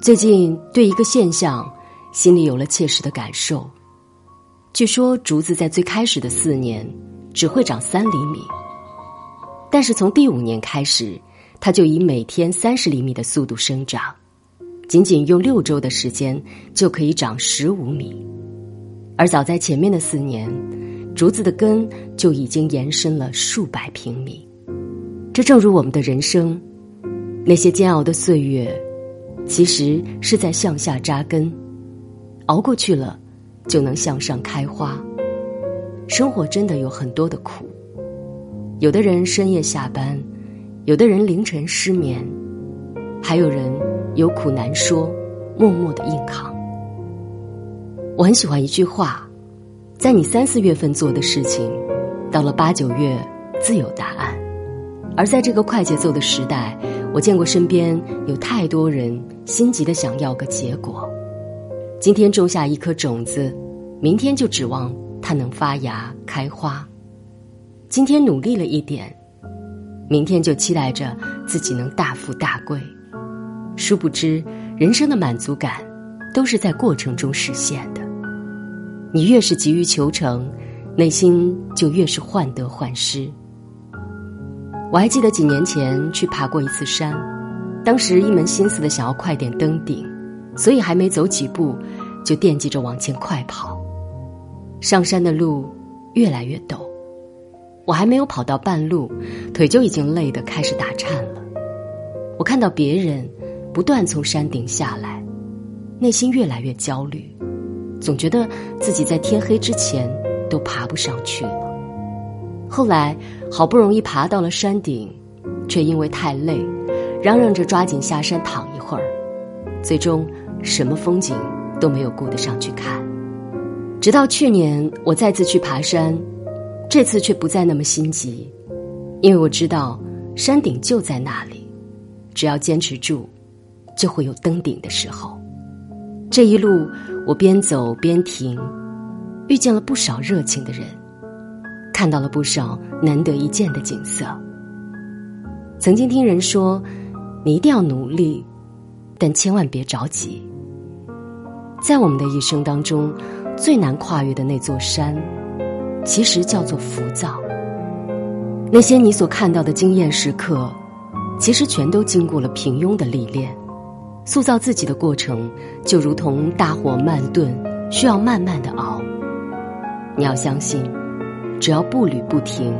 最近对一个现象，心里有了切实的感受。据说竹子在最开始的四年只会长三厘米，但是从第五年开始，它就以每天三十厘米的速度生长，仅仅用六周的时间就可以长十五米。而早在前面的四年，竹子的根就已经延伸了数百平米。这正如我们的人生，那些煎熬的岁月。其实是在向下扎根，熬过去了，就能向上开花。生活真的有很多的苦，有的人深夜下班，有的人凌晨失眠，还有人有苦难说，默默的硬扛。我很喜欢一句话：在你三四月份做的事情，到了八九月自有答案。而在这个快节奏的时代。我见过身边有太多人心急的想要个结果，今天种下一颗种子，明天就指望它能发芽开花；今天努力了一点，明天就期待着自己能大富大贵。殊不知，人生的满足感都是在过程中实现的。你越是急于求成，内心就越是患得患失。我还记得几年前去爬过一次山，当时一门心思的想要快点登顶，所以还没走几步，就惦记着往前快跑。上山的路越来越陡，我还没有跑到半路，腿就已经累得开始打颤了。我看到别人不断从山顶下来，内心越来越焦虑，总觉得自己在天黑之前都爬不上去了。后来好不容易爬到了山顶，却因为太累，嚷嚷着抓紧下山躺一会儿，最终什么风景都没有顾得上去看。直到去年我再次去爬山，这次却不再那么心急，因为我知道山顶就在那里，只要坚持住，就会有登顶的时候。这一路我边走边停，遇见了不少热情的人。看到了不少难得一见的景色。曾经听人说，你一定要努力，但千万别着急。在我们的一生当中，最难跨越的那座山，其实叫做浮躁。那些你所看到的惊艳时刻，其实全都经过了平庸的历练。塑造自己的过程，就如同大火慢炖，需要慢慢的熬。你要相信。只要步履不停，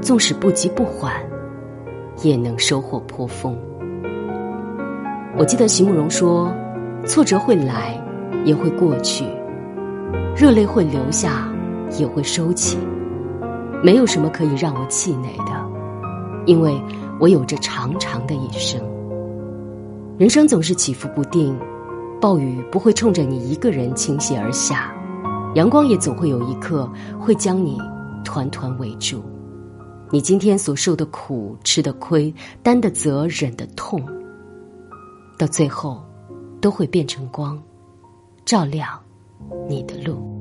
纵使不急不缓，也能收获颇丰。我记得席慕容说：“挫折会来，也会过去；热泪会流下，也会收起。没有什么可以让我气馁的，因为我有着长长的一生。人生总是起伏不定，暴雨不会冲着你一个人倾泻而下。”阳光也总会有一刻会将你团团围住，你今天所受的苦、吃的亏、担的责、忍的痛，到最后都会变成光，照亮你的路。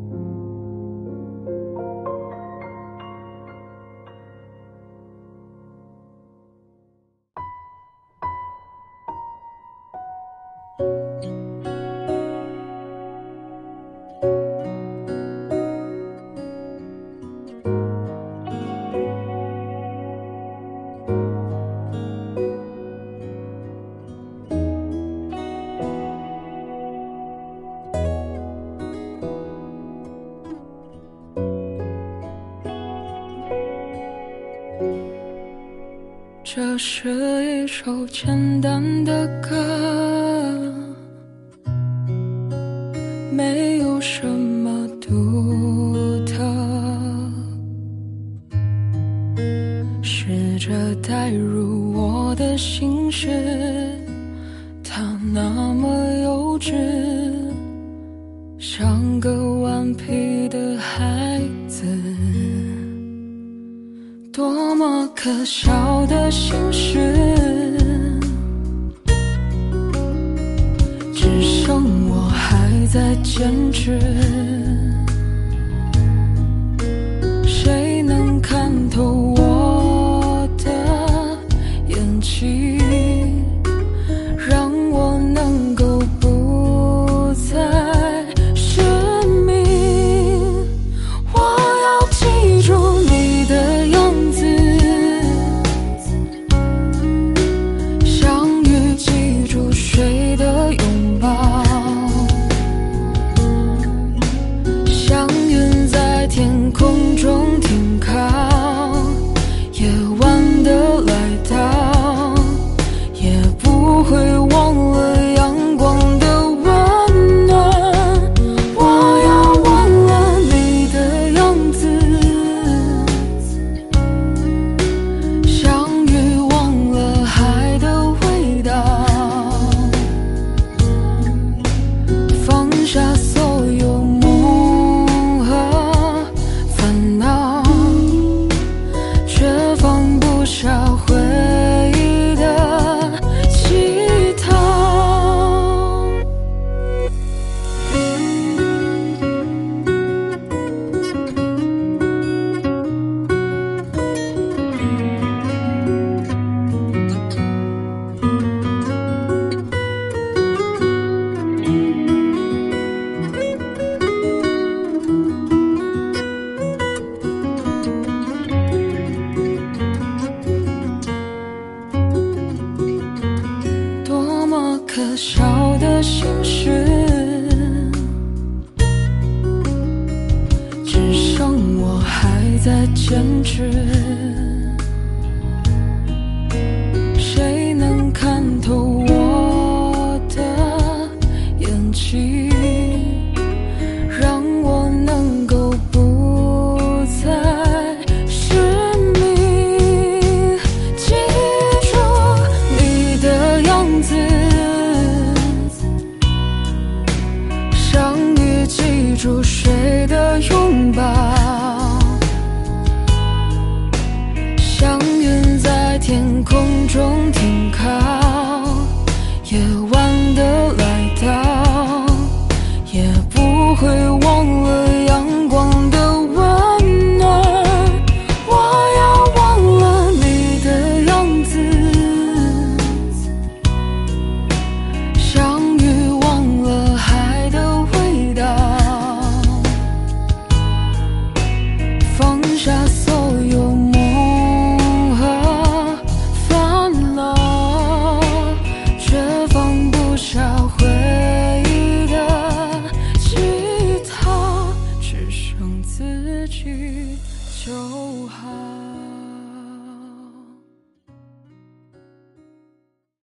是一首简单的歌，没有什么可笑的心事只剩我还在坚持。